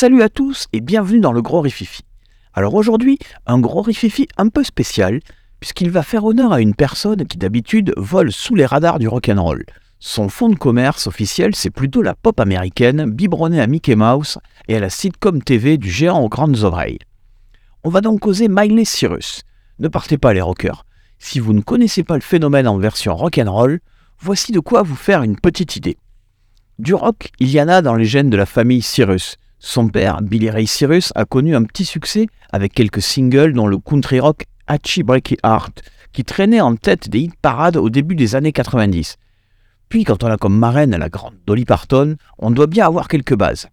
Salut à tous et bienvenue dans le Gros Rififi. Alors aujourd'hui, un Gros Rififi un peu spécial, puisqu'il va faire honneur à une personne qui d'habitude vole sous les radars du rock'n'roll. Son fonds de commerce officiel, c'est plutôt la pop américaine, biberonnée à Mickey Mouse et à la sitcom TV du géant aux grandes oreilles. On va donc causer Miley Cyrus. Ne partez pas les rockers. Si vous ne connaissez pas le phénomène en version rock'n'roll, voici de quoi vous faire une petite idée. Du rock, il y en a dans les gènes de la famille Cyrus. Son père, Billy Ray Cyrus, a connu un petit succès avec quelques singles dont le country rock Hachi Breaky Heart, qui traînait en tête des hit parades au début des années 90. Puis, quand on a comme marraine la grande Dolly Parton, on doit bien avoir quelques bases.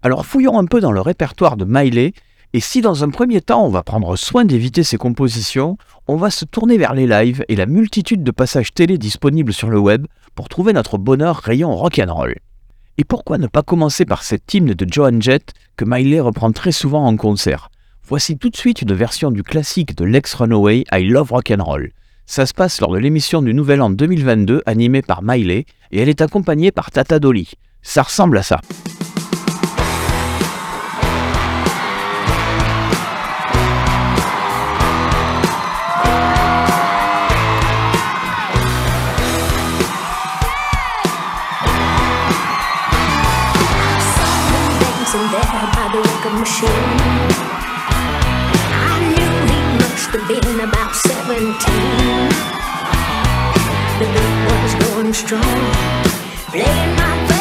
Alors fouillons un peu dans le répertoire de Miley, et si dans un premier temps on va prendre soin d'éviter ses compositions, on va se tourner vers les lives et la multitude de passages télé disponibles sur le web pour trouver notre bonheur rayon rock'n'roll. Et pourquoi ne pas commencer par cette hymne de Joan Jett que Miley reprend très souvent en concert? Voici tout de suite une version du classique de Lex Runaway I Love Rock'n'Roll. Ça se passe lors de l'émission du Nouvel An 2022 animée par Miley et elle est accompagnée par Tata Dolly. Ça ressemble à ça. Machine. I knew he must have been about 17. The beat was going strong, playing my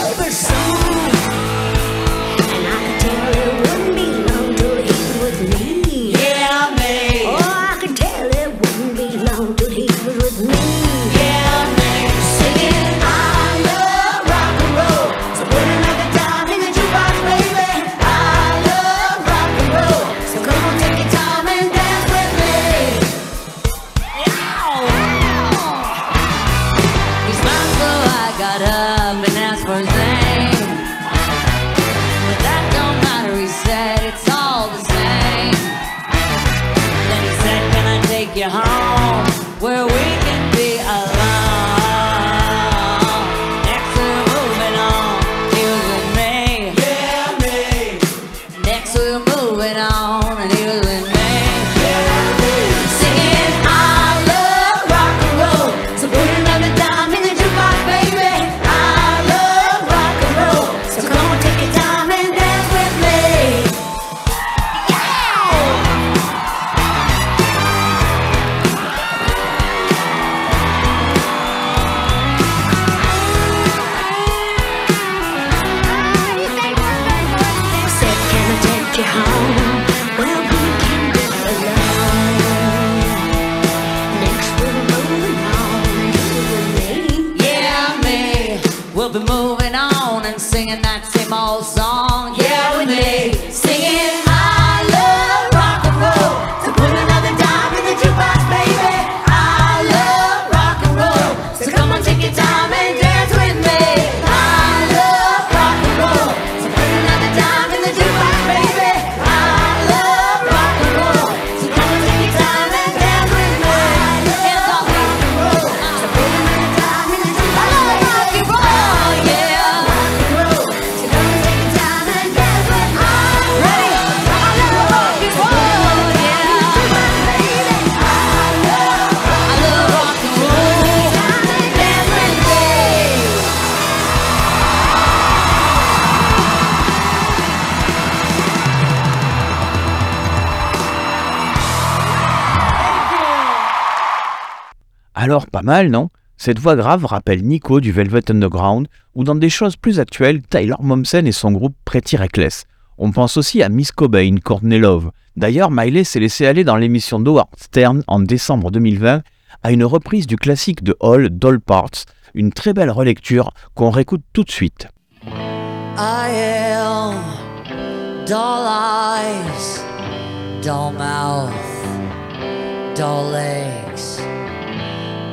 mal, non? Cette voix grave rappelle Nico du Velvet Underground, ou dans des choses plus actuelles, Tyler Momsen et son groupe Pretty Reckless. On pense aussi à Miss Cobain, Courtney Love. D'ailleurs, Miley s'est laissé aller dans l'émission d'Howard Stern en décembre 2020 à une reprise du classique de Hall, Doll Parts, une très belle relecture qu'on réécoute tout de suite.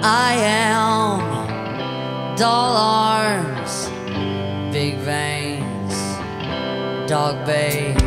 I am dull arms, big veins, dog bay.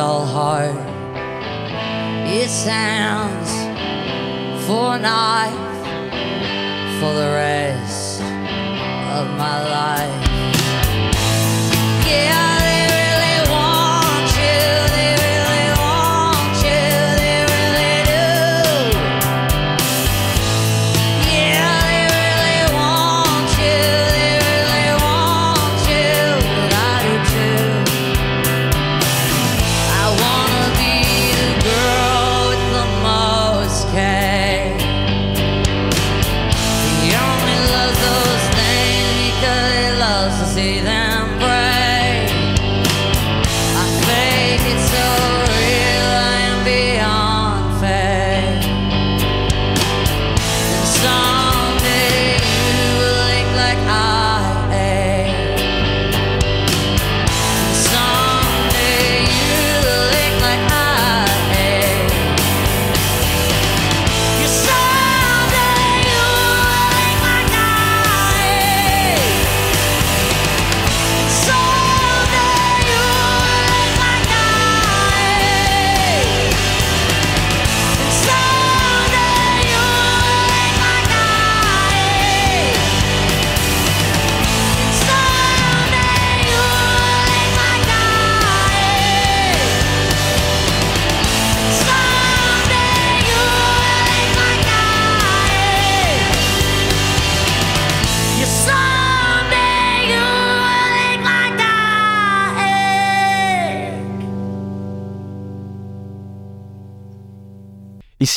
all hard. It sounds for a knife for the rest of my life.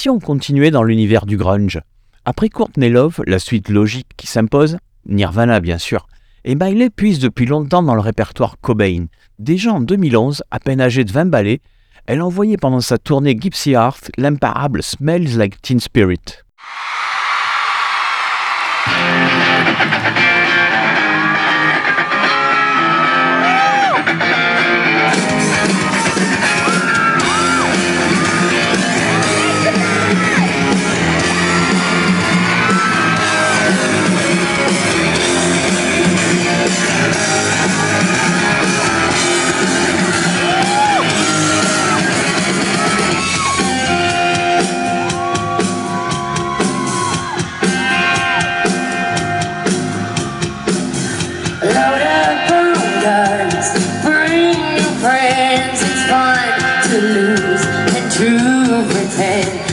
si on continuait dans l'univers du grunge Après Courtney Love, la suite logique qui s'impose, Nirvana bien sûr, et Miley puise depuis longtemps dans le répertoire Cobain. Déjà en 2011, à peine âgée de 20 ballets, elle envoyait pendant sa tournée Gypsy Heart l'imparable Smells Like Teen Spirit. to lose and to pretend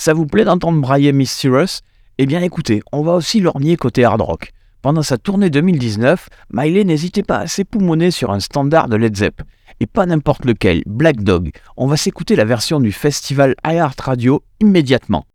Ça vous plaît d'entendre brailler Miss Cyrus? Eh bien écoutez, on va aussi lorgner côté hard rock. Pendant sa tournée 2019, Miley n'hésitait pas à s'époumoner sur un standard de Led Zepp. Et pas n'importe lequel, Black Dog. On va s'écouter la version du festival iHeart Radio immédiatement.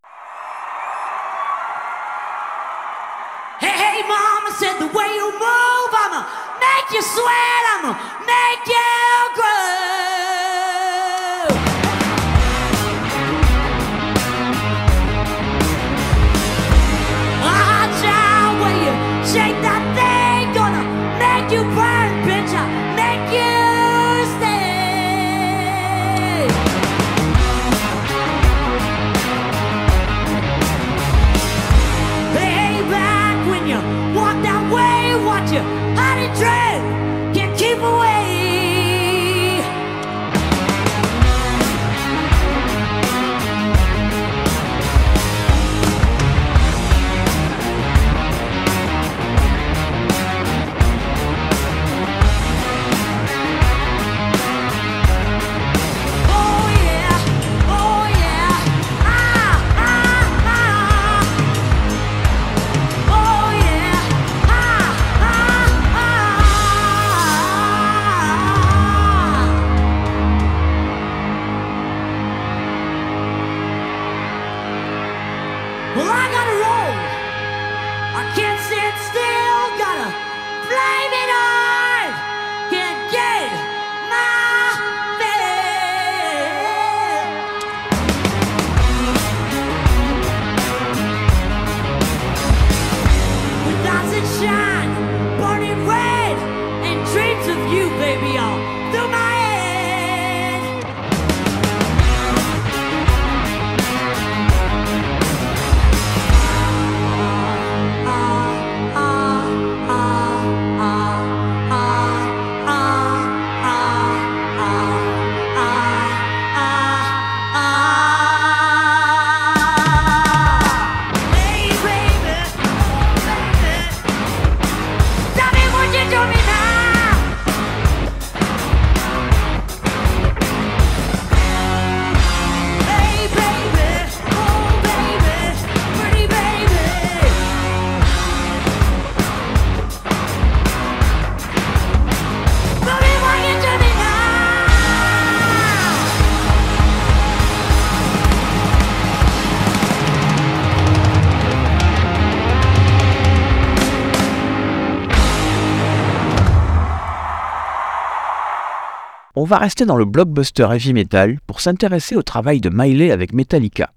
On va rester dans le blockbuster heavy metal pour s'intéresser au travail de Miley avec Metallica.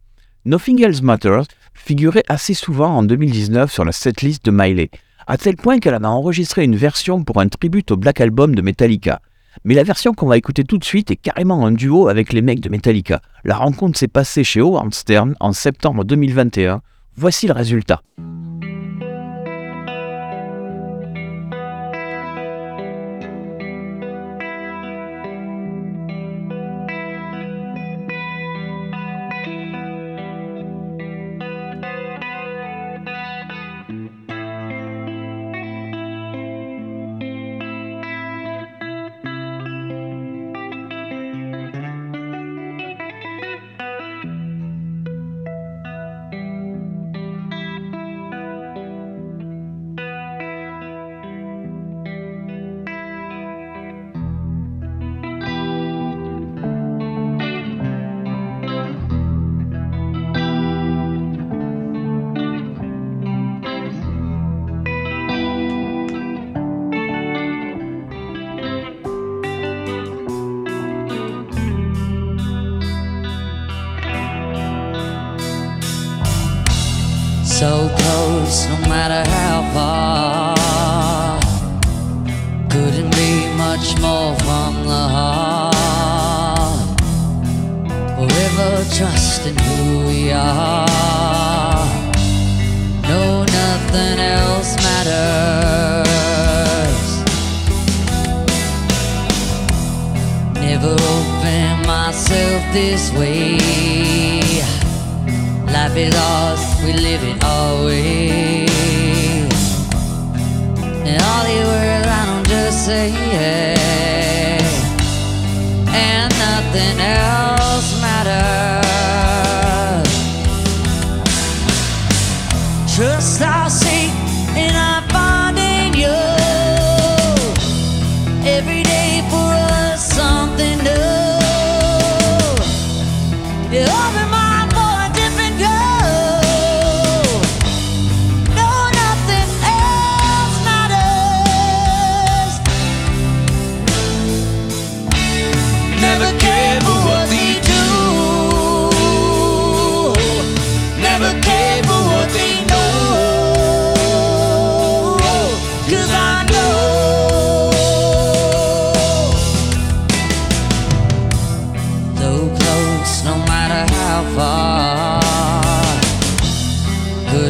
Nothing Else Matters figurait assez souvent en 2019 sur la setlist de Miley, à tel point qu'elle en a enregistré une version pour un tribute au Black Album de Metallica. Mais la version qu'on va écouter tout de suite est carrément un duo avec les mecs de Metallica. La rencontre s'est passée chez Howard Stern en septembre 2021. Voici le résultat. close, no matter how far. Couldn't be much more from the heart. Forever trusting who we are. No, nothing else matters. Never open myself this way. Life is ours we live it always. And all the words I don't just say yeah.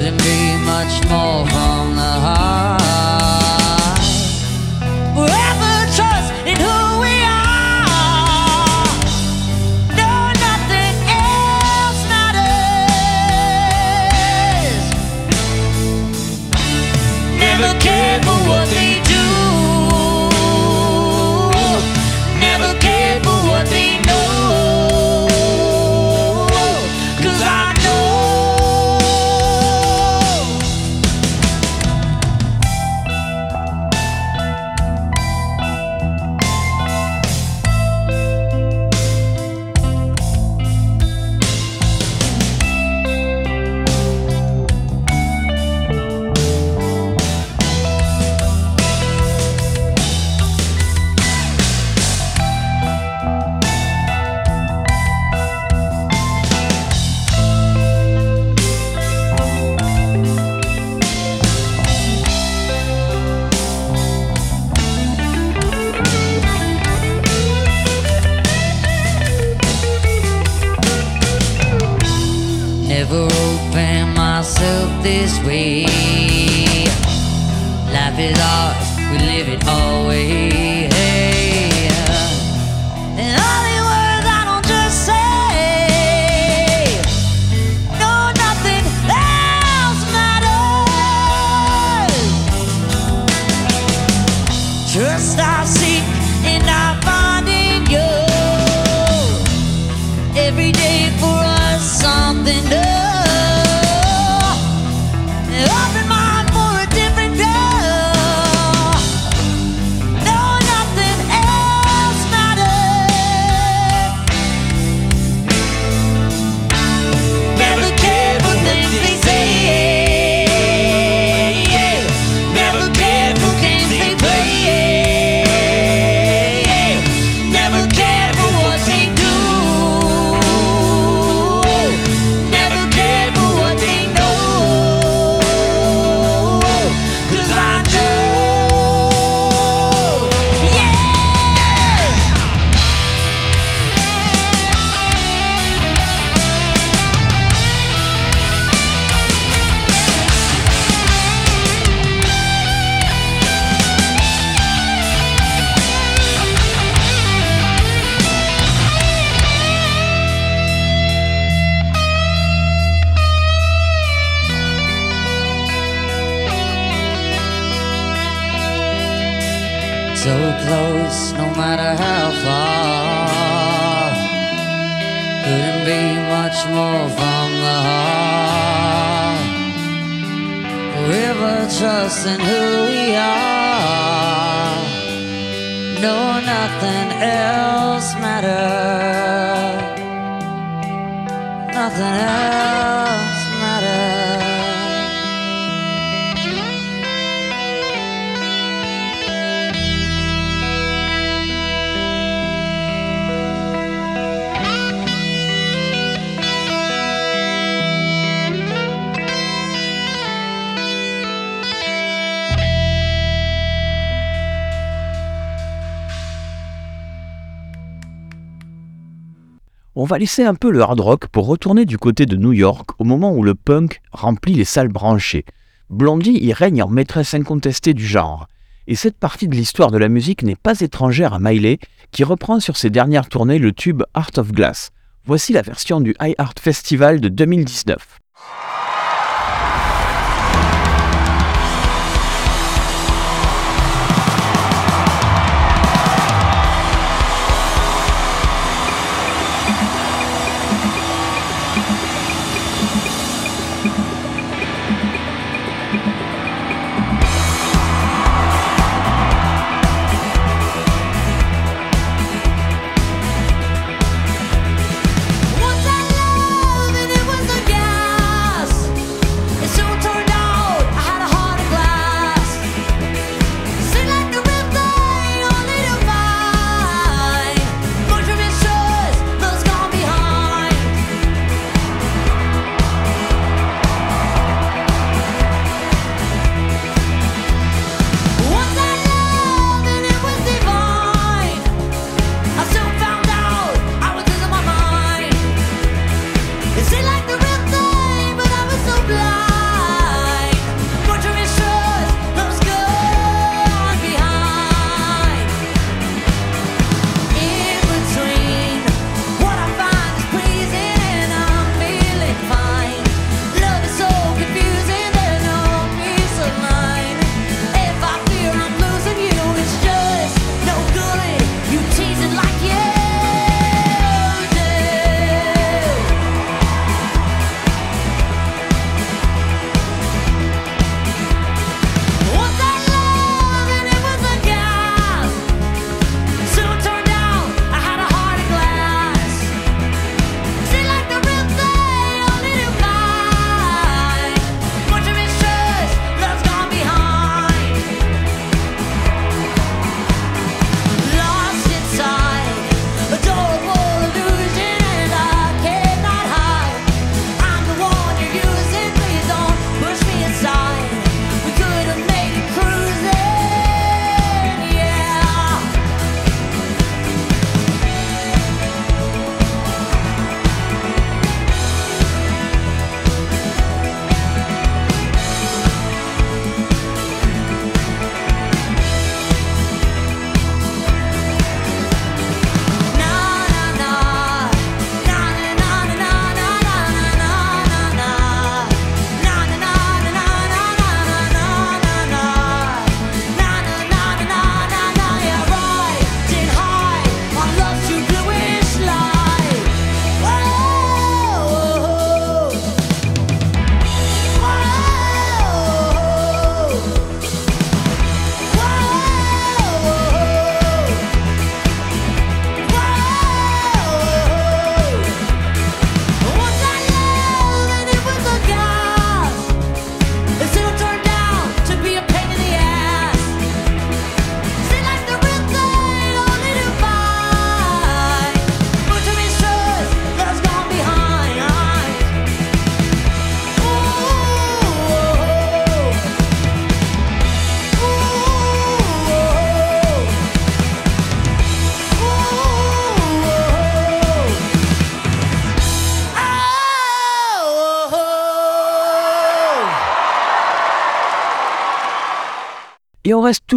Can be much more from the heart. On va laisser un peu le hard rock pour retourner du côté de New York au moment où le punk remplit les salles branchées. Blondie y règne en maîtresse incontestée du genre. Et cette partie de l'histoire de la musique n'est pas étrangère à Miley, qui reprend sur ses dernières tournées le tube Heart of Glass. Voici la version du High Art Festival de 2019.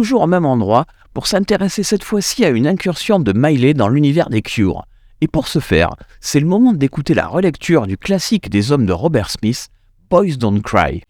toujours au même endroit pour s'intéresser cette fois-ci à une incursion de Miley dans l'univers des Cures. Et pour ce faire, c'est le moment d'écouter la relecture du classique des hommes de Robert Smith, Boys Don't Cry.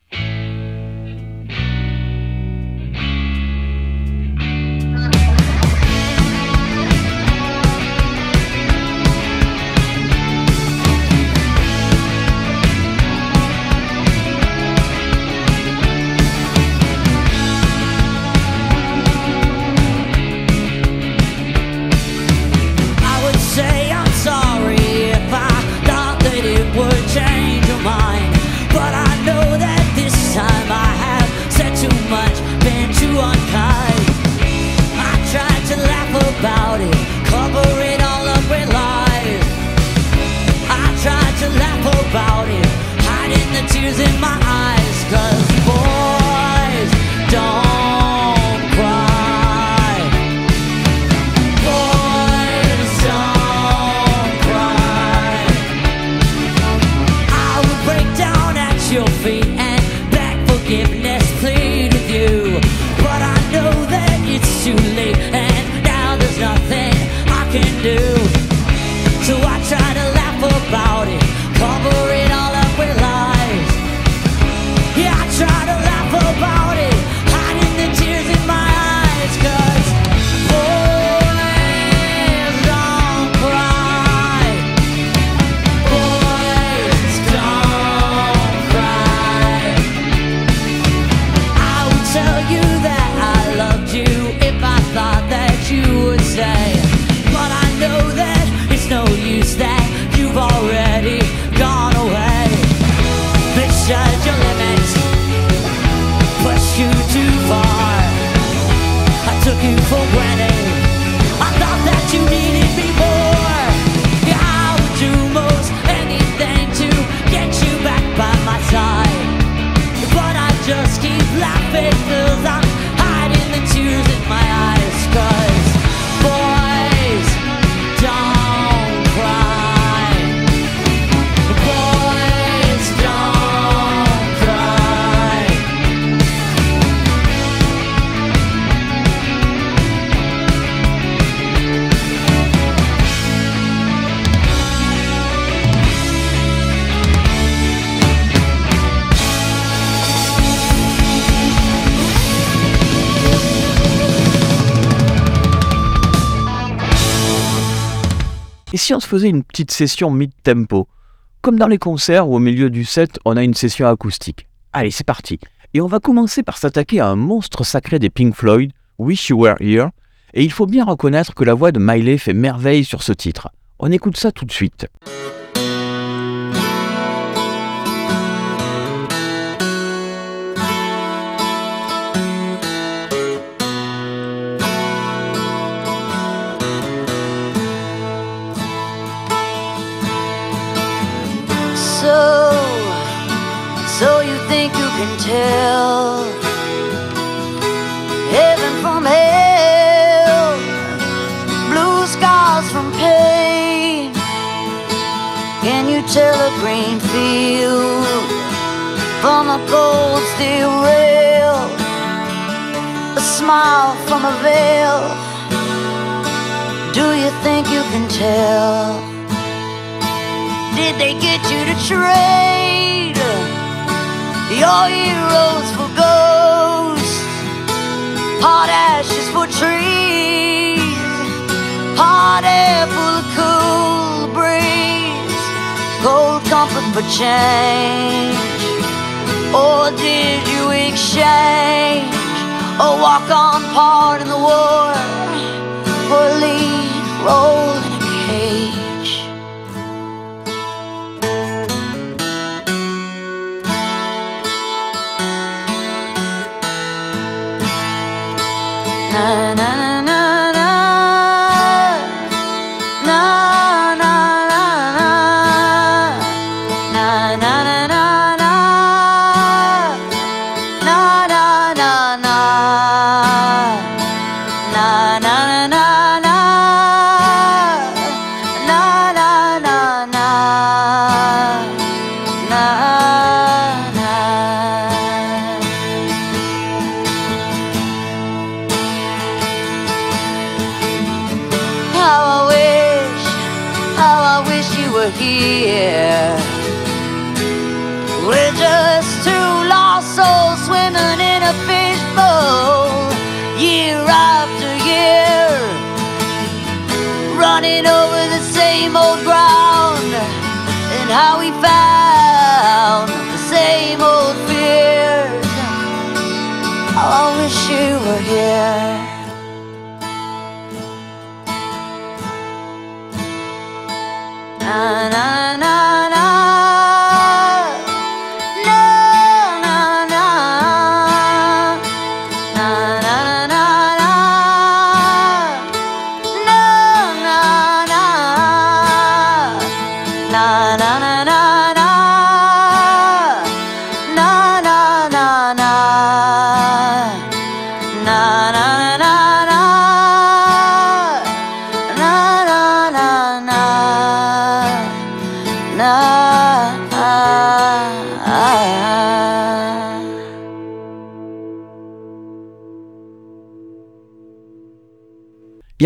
do. Une petite session mid-tempo Comme dans les concerts où au milieu du set, on a une session acoustique. Allez, c'est parti. Et on va commencer par s'attaquer à un monstre sacré des Pink Floyd, Wish You Were Here. Et il faut bien reconnaître que la voix de Miley fait merveille sur ce titre. On écoute ça tout de suite. Can tell heaven from hell, blue skies from pain? Can you tell a green field from a cold steel rail? A smile from a veil. Do you think you can tell? Did they get you to trade your heroes for ghosts? Hot ashes for trees, hot air full of cool breeze, cold comfort for change. Or did you exchange a walk on part in the war for a lead role in a cage? Na na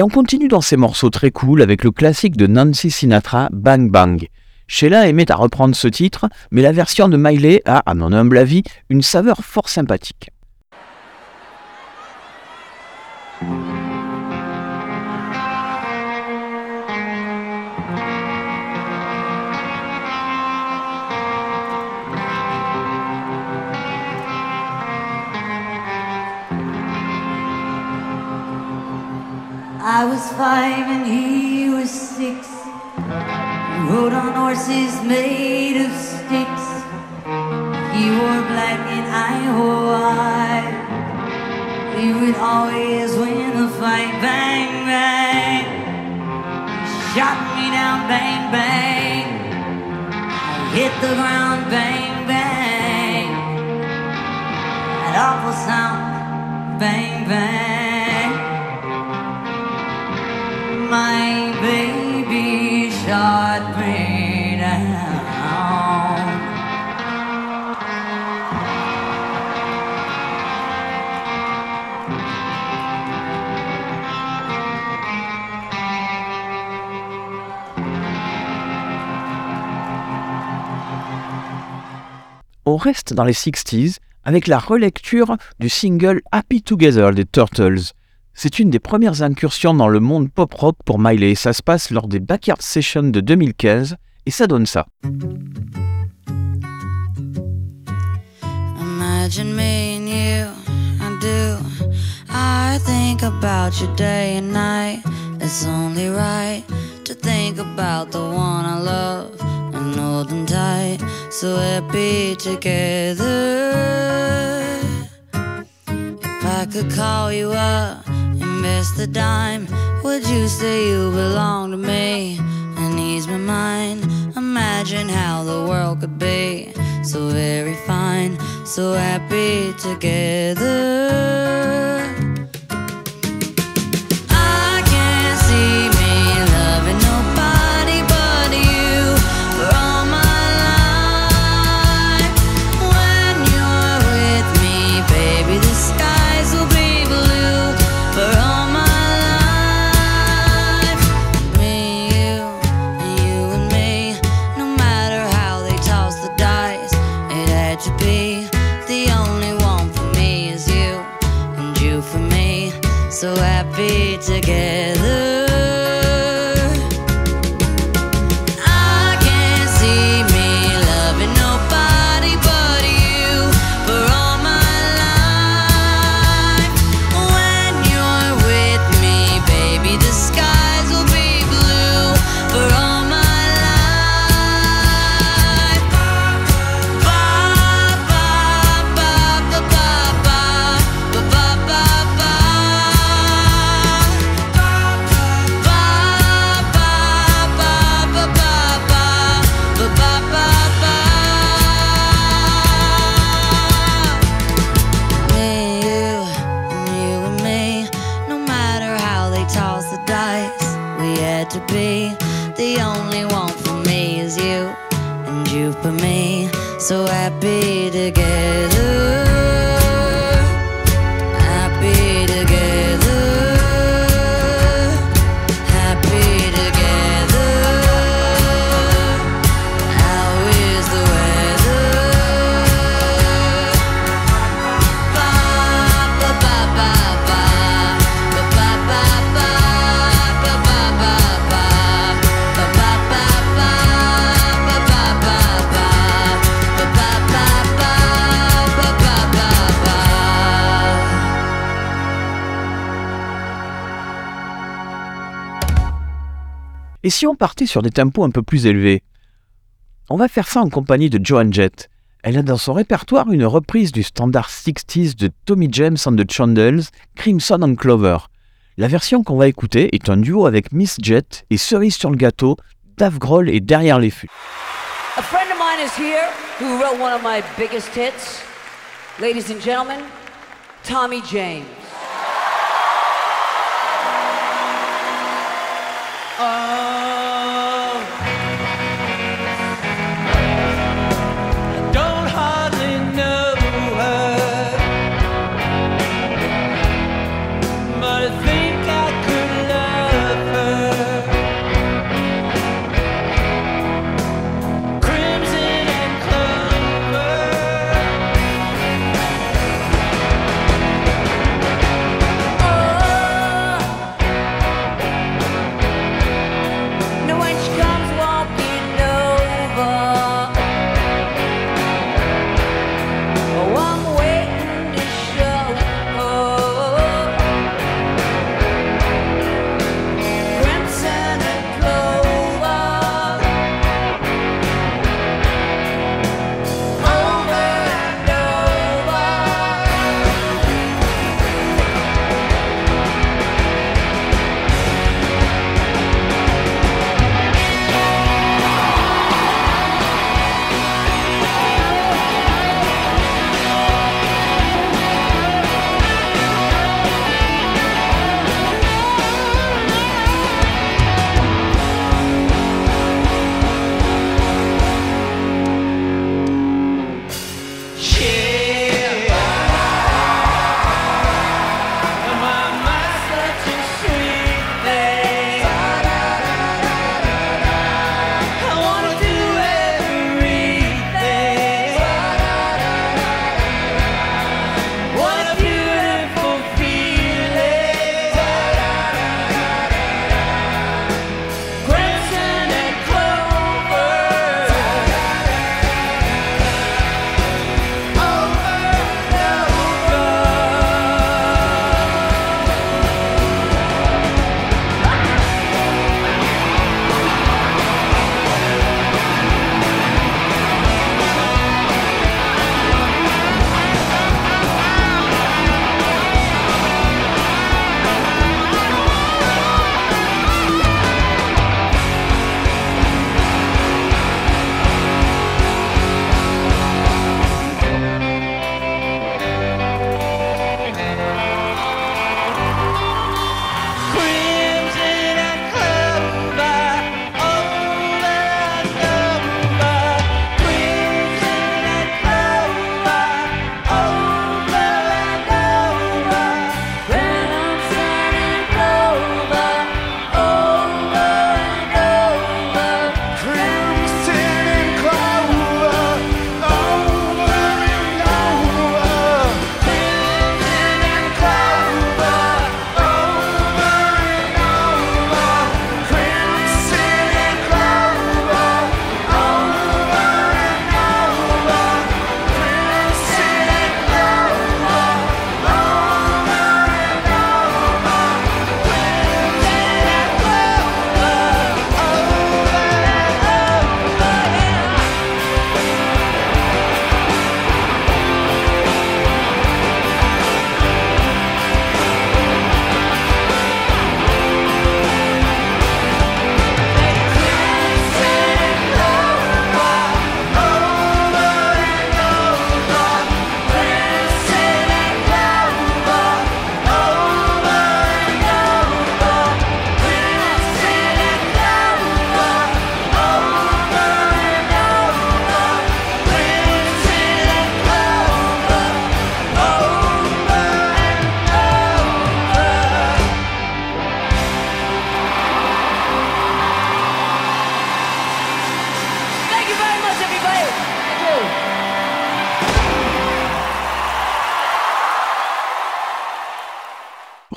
on continue dans ces morceaux très cool avec le classique de Nancy Sinatra, Bang Bang. Sheila aimait à reprendre ce titre, mais la version de Miley a, à mon humble avis, une saveur fort sympathique. I was five and he was six. We rode on horses made of sticks. He wore black and I wore white. He would always win the fight. Bang, bang. He Shot me down, bang, bang. I hit the ground, bang, bang. That awful sound, bang, bang. My baby shot. On reste dans les 60s avec la relecture du single Happy Together des Turtles. C'est une des premières incursions dans le monde pop-rock pour Miley. Ça se passe lors des Backyard Sessions de 2015 et ça donne ça. Imagine me and you, I do. I think about you day and night. It's only right to think about the one I love and hold them tight. So happy together. If I could call you up, invest the dime, would you say you belong to me and ease my mind? Imagine how the world could be so very fine, so happy together. Et si on partait sur des tempos un peu plus élevés? On va faire ça en compagnie de Joan Jett. Elle a dans son répertoire une reprise du standard 60s de Tommy James and the Chandels, Crimson and Clover. La version qu'on va écouter est un duo avec Miss Jett et cerise sur le gâteau, Dave Grohl est derrière les fûts. Hits. Ladies and gentlemen, Tommy James.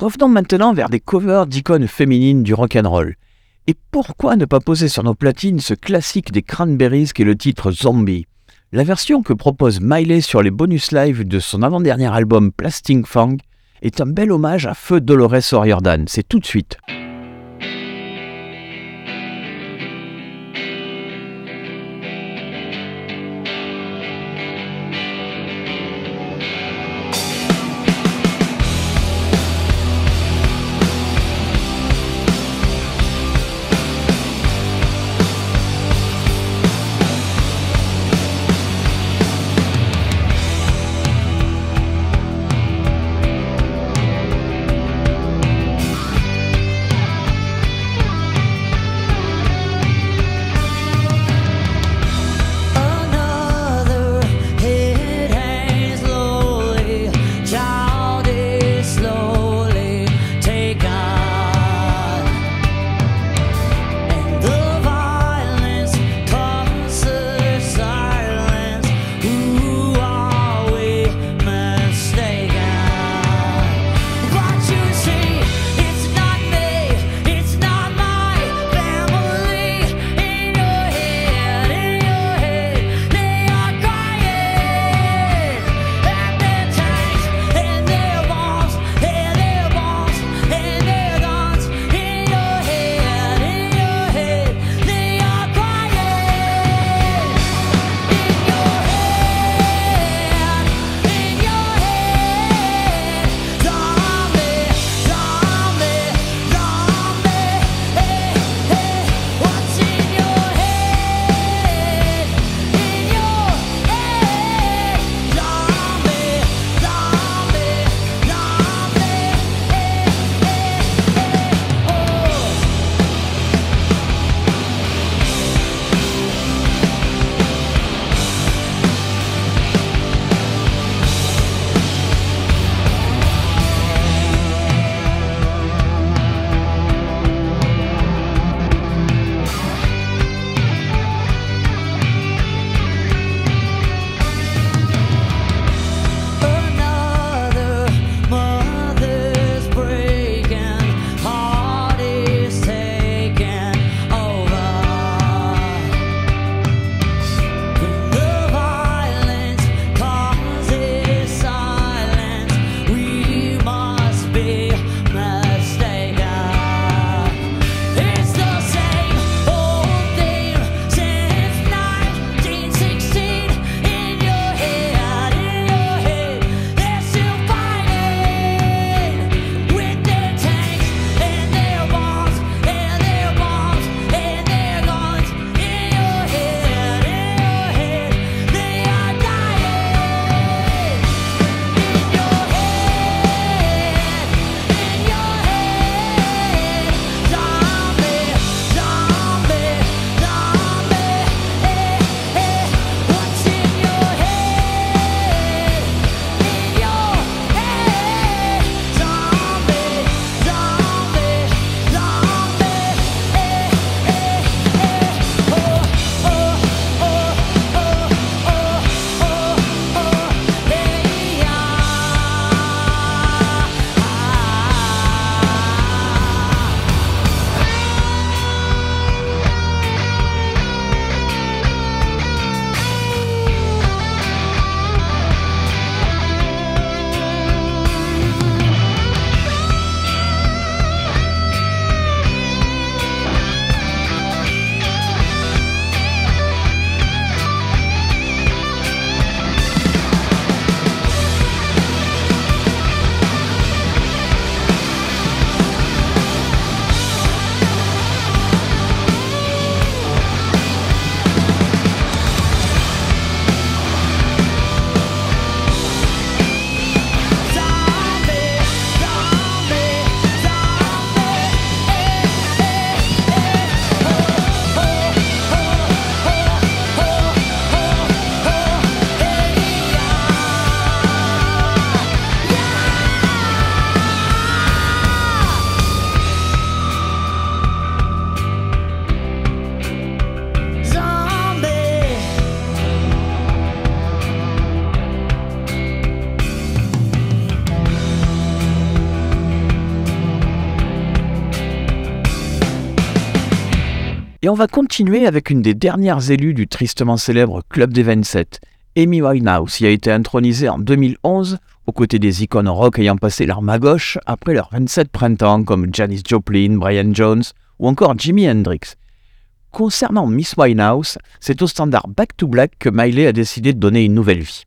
Revenons maintenant vers des covers d'icônes féminines du rock'n'roll. Et pourquoi ne pas poser sur nos platines ce classique des Cranberries qui est le titre Zombie? La version que propose Miley sur les bonus live de son avant-dernier album Plastic Fang est un bel hommage à Feu Dolores O'Riordan. C'est tout de suite. Et on va continuer avec une des dernières élues du tristement célèbre Club des 27. Amy Winehouse y a été intronisée en 2011 aux côtés des icônes rock ayant passé l'arme à gauche après leurs 27 printemps comme Janis Joplin, Brian Jones ou encore Jimi Hendrix. Concernant Miss Winehouse, c'est au standard Back to Black que Miley a décidé de donner une nouvelle vie.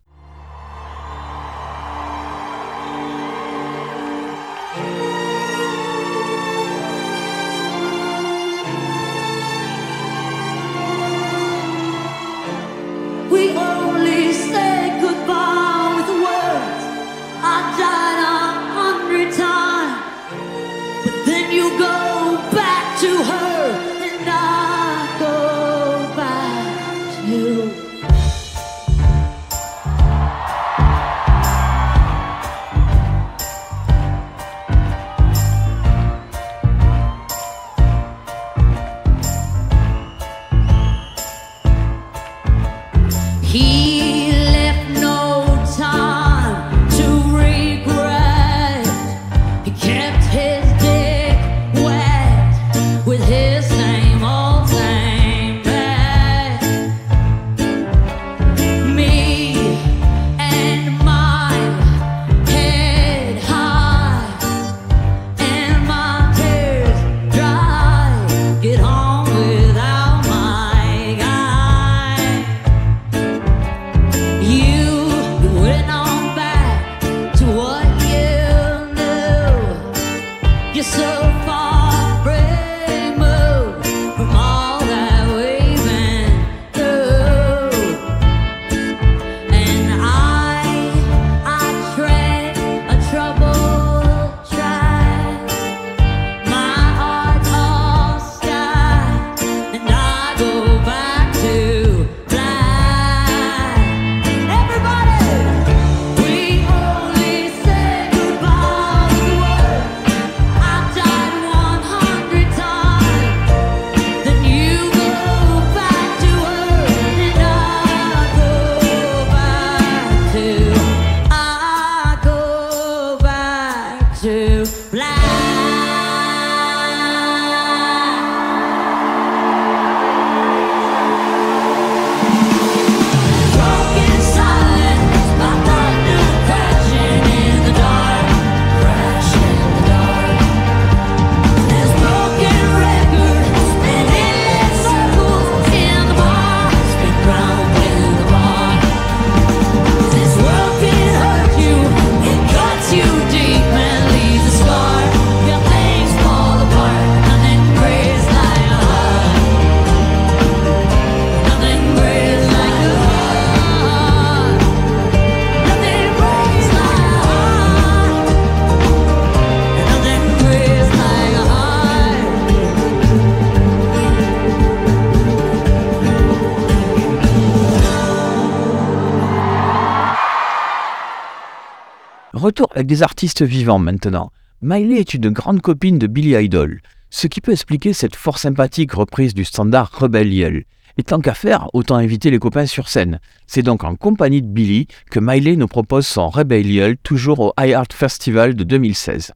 Retour avec des artistes vivants maintenant. Miley est une grande copine de Billy Idol, ce qui peut expliquer cette fort sympathique reprise du standard Rebel Yell. Et tant qu'à faire, autant inviter les copains sur scène. C'est donc en compagnie de Billy que Miley nous propose son Rebel Yell, toujours au iHeart Festival de 2016.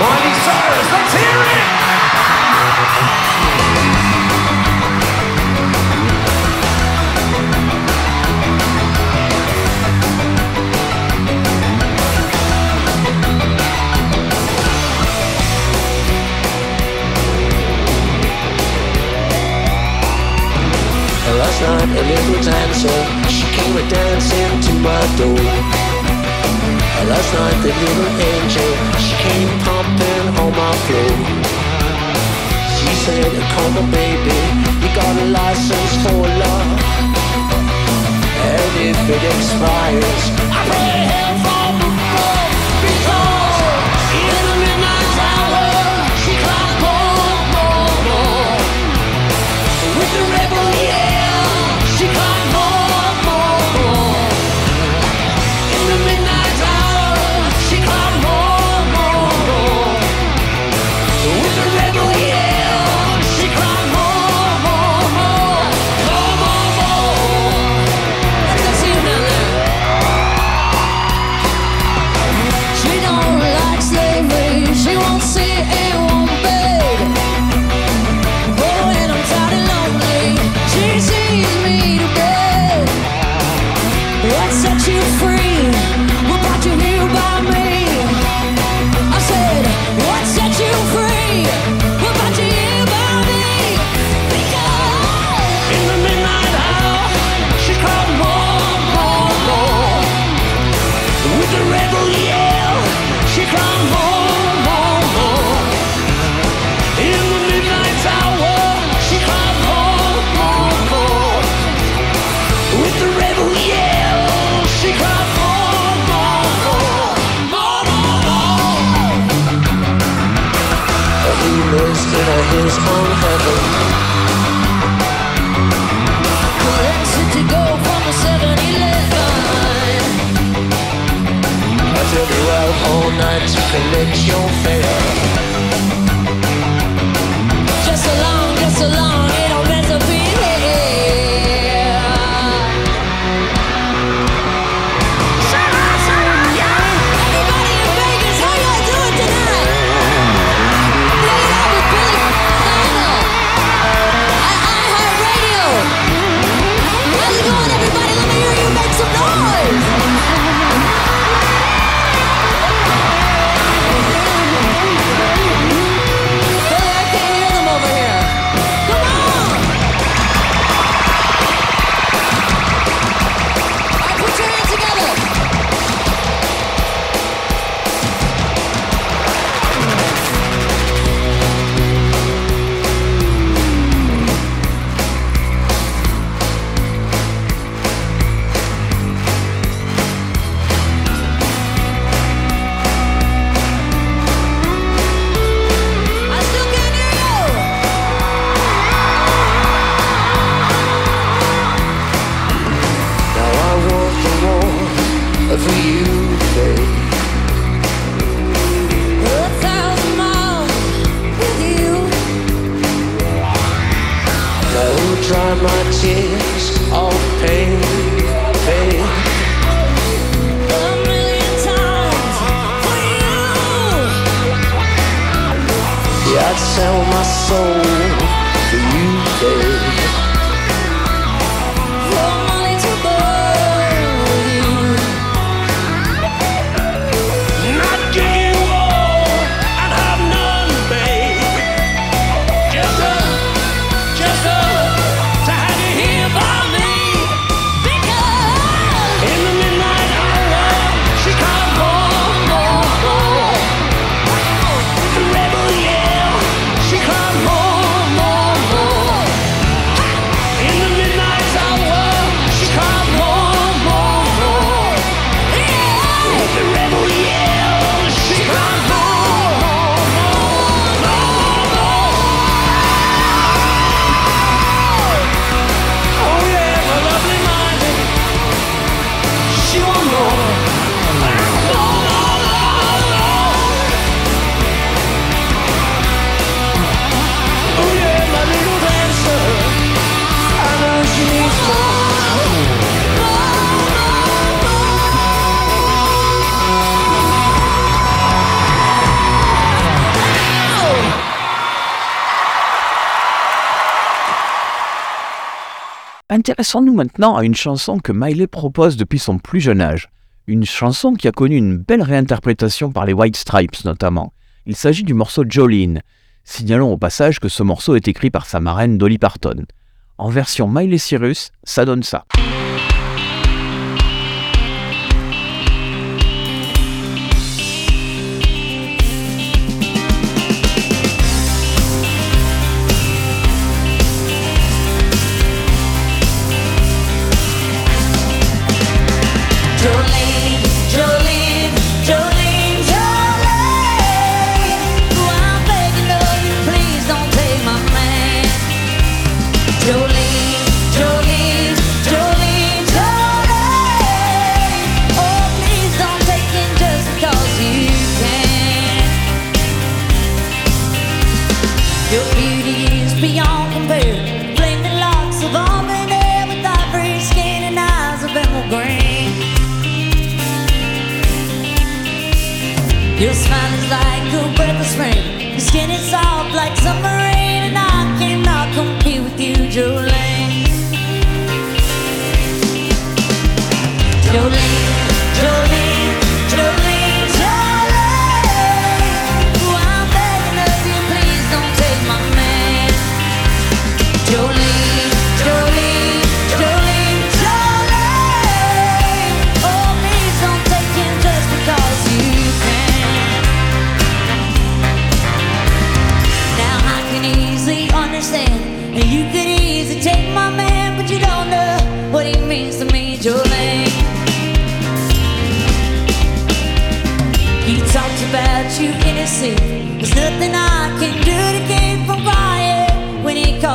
Miley Cyrus, let's hear it! Last night the little angel, she came pumping on my floor. She said, come on baby, you got a license for love. And if it expires, I pray hell His own heaven. Got to go from a 7-Eleven. I all night to collect your face. Intéressons-nous maintenant à une chanson que Miley propose depuis son plus jeune âge. Une chanson qui a connu une belle réinterprétation par les White Stripes notamment. Il s'agit du morceau Jolene. Signalons au passage que ce morceau est écrit par sa marraine Dolly Parton. En version Miley Cyrus, ça donne ça. Your beauty is beyond compare. Locks of hair with ivory skin and eyes of emerald green. Your smile is like a breath of spring. Your skin is soft like summer.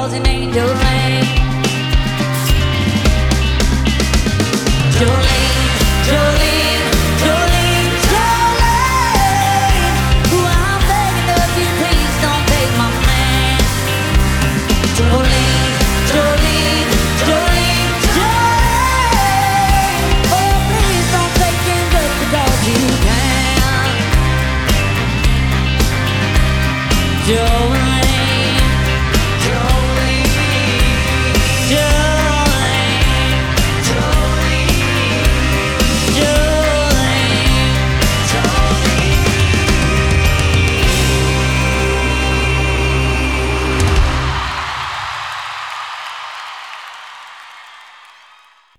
called an angel land.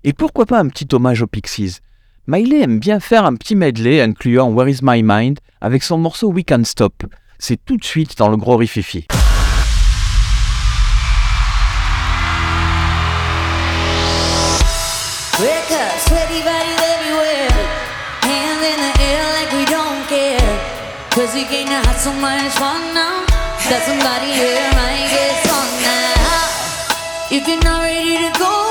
Et pourquoi pas un petit hommage aux Pixies? Miley aime bien faire un petit medley incluant Where is my mind avec son morceau We Can't Stop. C'est tout de suite dans le gros rififi. Cause to go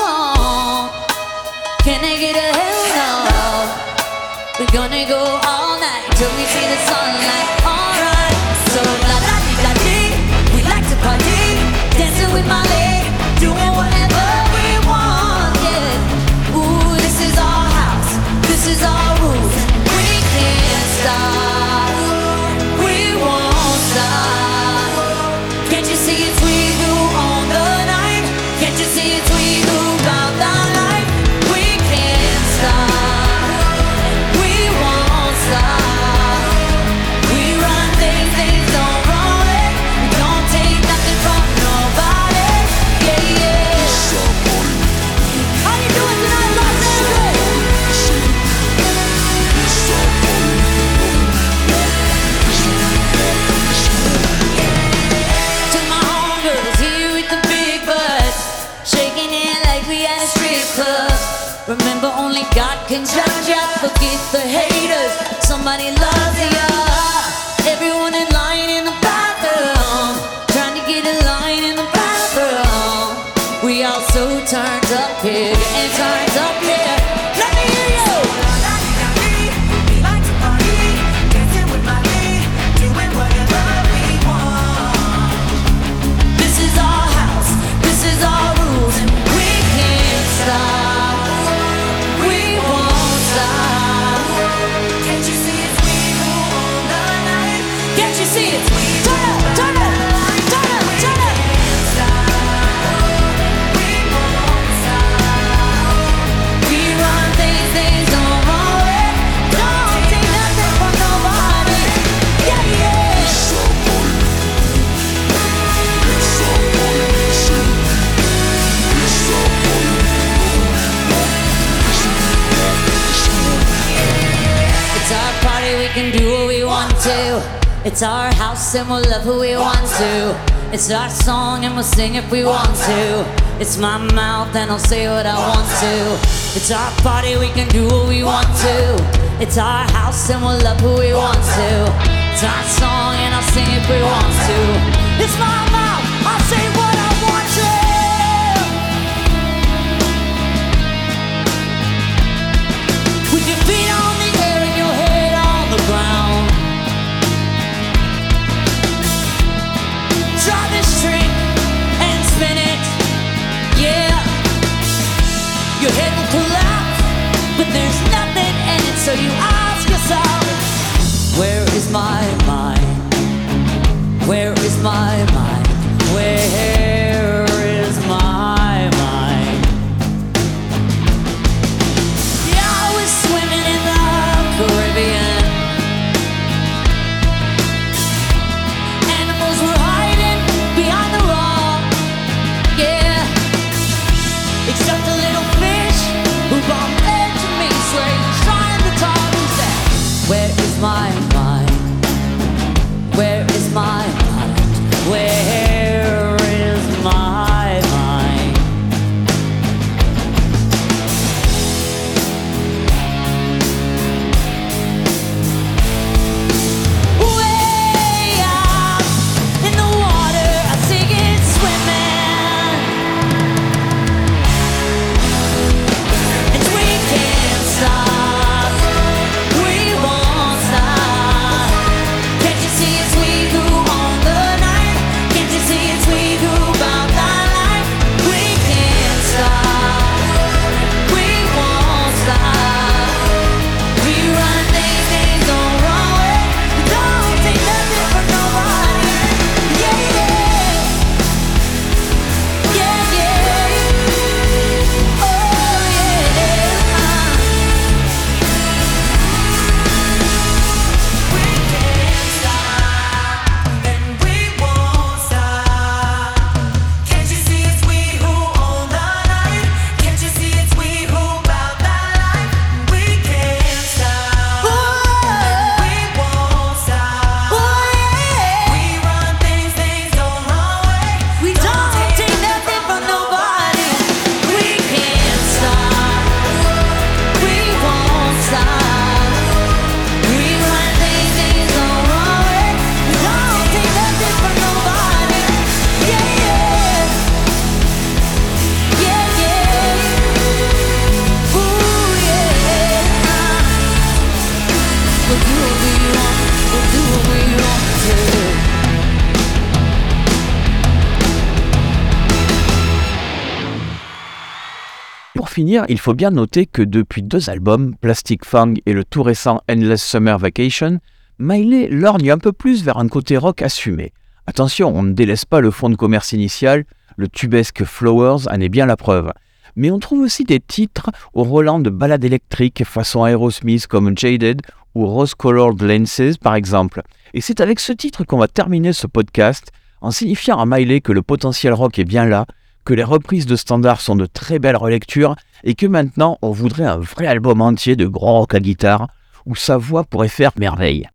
can I get a hell no? We're gonna go all night till we see the sunlight. Can judge ya. Forget the haters. Somebody we can do what we want to. It's our house and we'll love who we want to. It's our song and we'll sing if we want to. It's my mouth and I'll say what I want to. It's our party, we can do what we want to. It's our house and we'll love who we want to. It's our song and I'll sing if we want to. It's my mouth, I'll say what is my mind? Where is my mind? Il faut bien noter que depuis deux albums, Plastic Fang et le tout récent Endless Summer Vacation, Miley lorgne un peu plus vers un côté rock assumé. Attention, on ne délaisse pas le fond de commerce initial, le tubesque Flowers en est bien la preuve. Mais on trouve aussi des titres au Roland de ballades électriques façon Aerosmith comme Jaded ou Rose Colored Lenses par exemple. Et c'est avec ce titre qu'on va terminer ce podcast en signifiant à Miley que le potentiel rock est bien là, que les reprises de standards sont de très belles relectures et que maintenant on voudrait un vrai album entier de gros rock à guitare où sa voix pourrait faire merveille.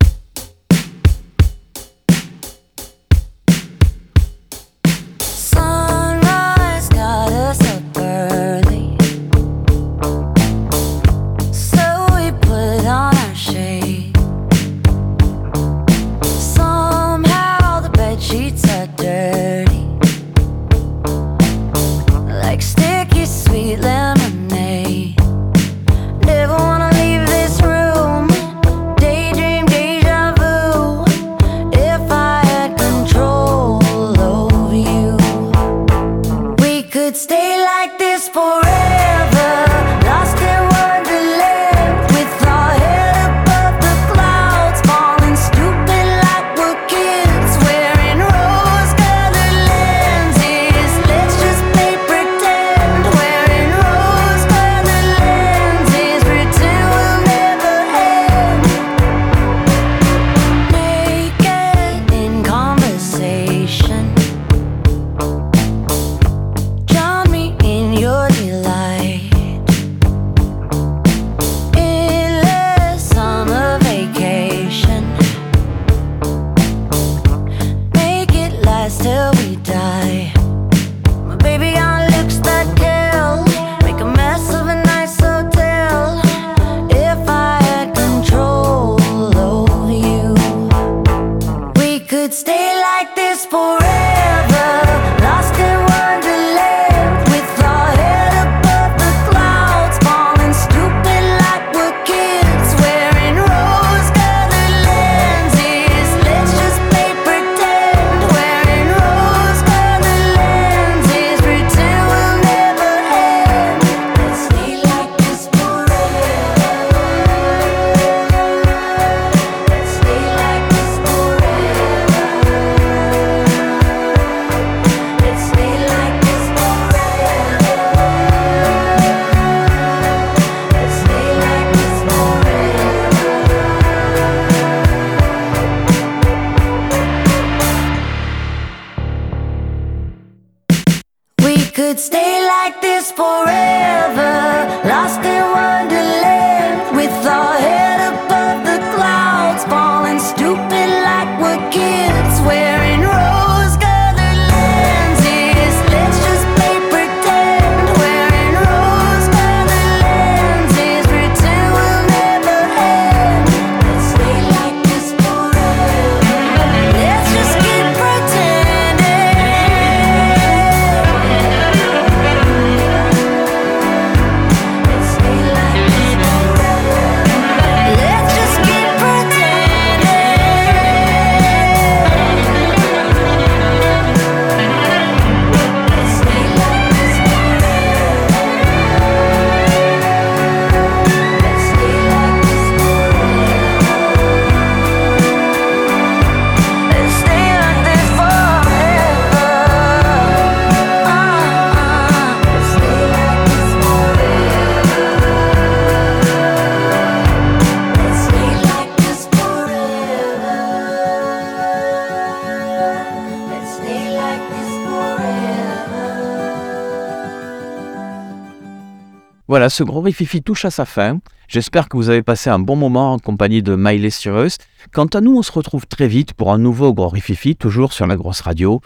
Voilà, ce gros rififi touche à sa fin. J'espère que vous avez passé un bon moment en compagnie de Miley Cyrus. Quant à nous, on se retrouve très vite pour un nouveau gros rififi, toujours sur la grosse radio.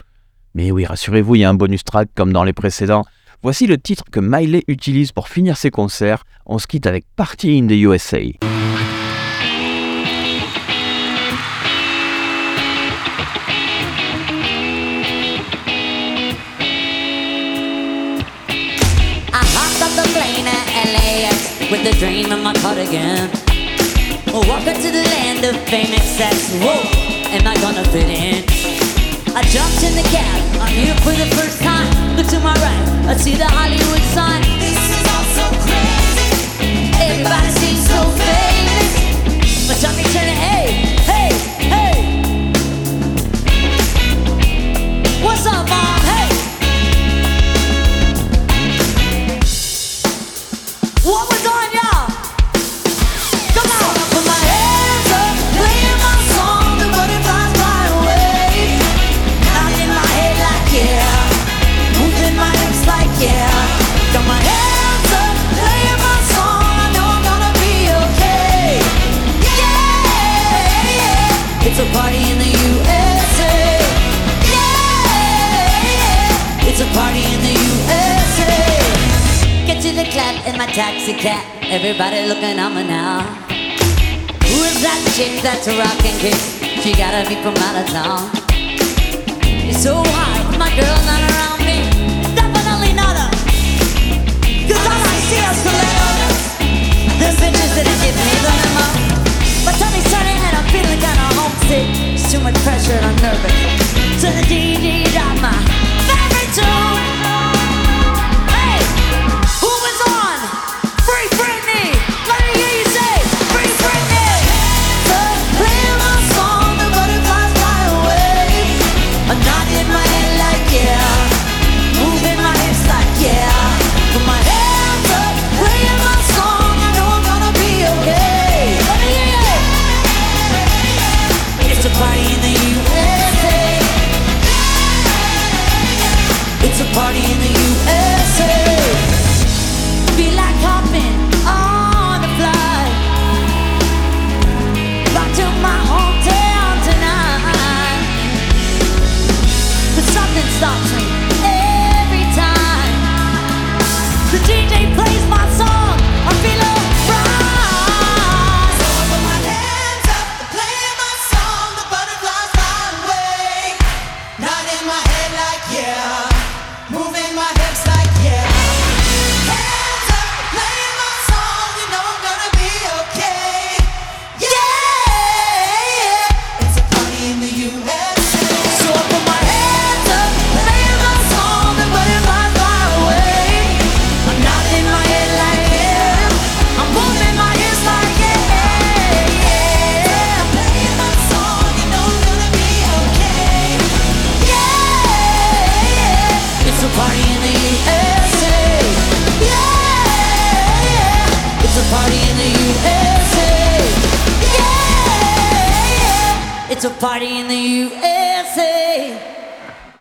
Mais oui, rassurez-vous, il y a un bonus track comme dans les précédents. Voici le titre que Miley utilise pour finir ses concerts. On se quitte avec Party in the USA. A dream in my cardigan. Oh, Walking to the land of fame excess. Whoa, am I gonna fit in? I jumped in the cab. I'm here for the first time. Look to my right. I see the Hollywood sign. This is our so crazy. Everybody seems so famous. But Tommy turning, hey, hey, hey. What's up, mom? Hey. What see the clap in my taxi cab. Everybody looking at me now. Who is that chick that's rocking kiss? She gotta be from out of town. It's so hard, my girl not around me. Definitely not a. Cause all I see are stilettos. The bitches that give me the memo. My tummy's turning and I'm feeling kinda homesick. It's too much pressure and I'm nervous. So the DJ got my.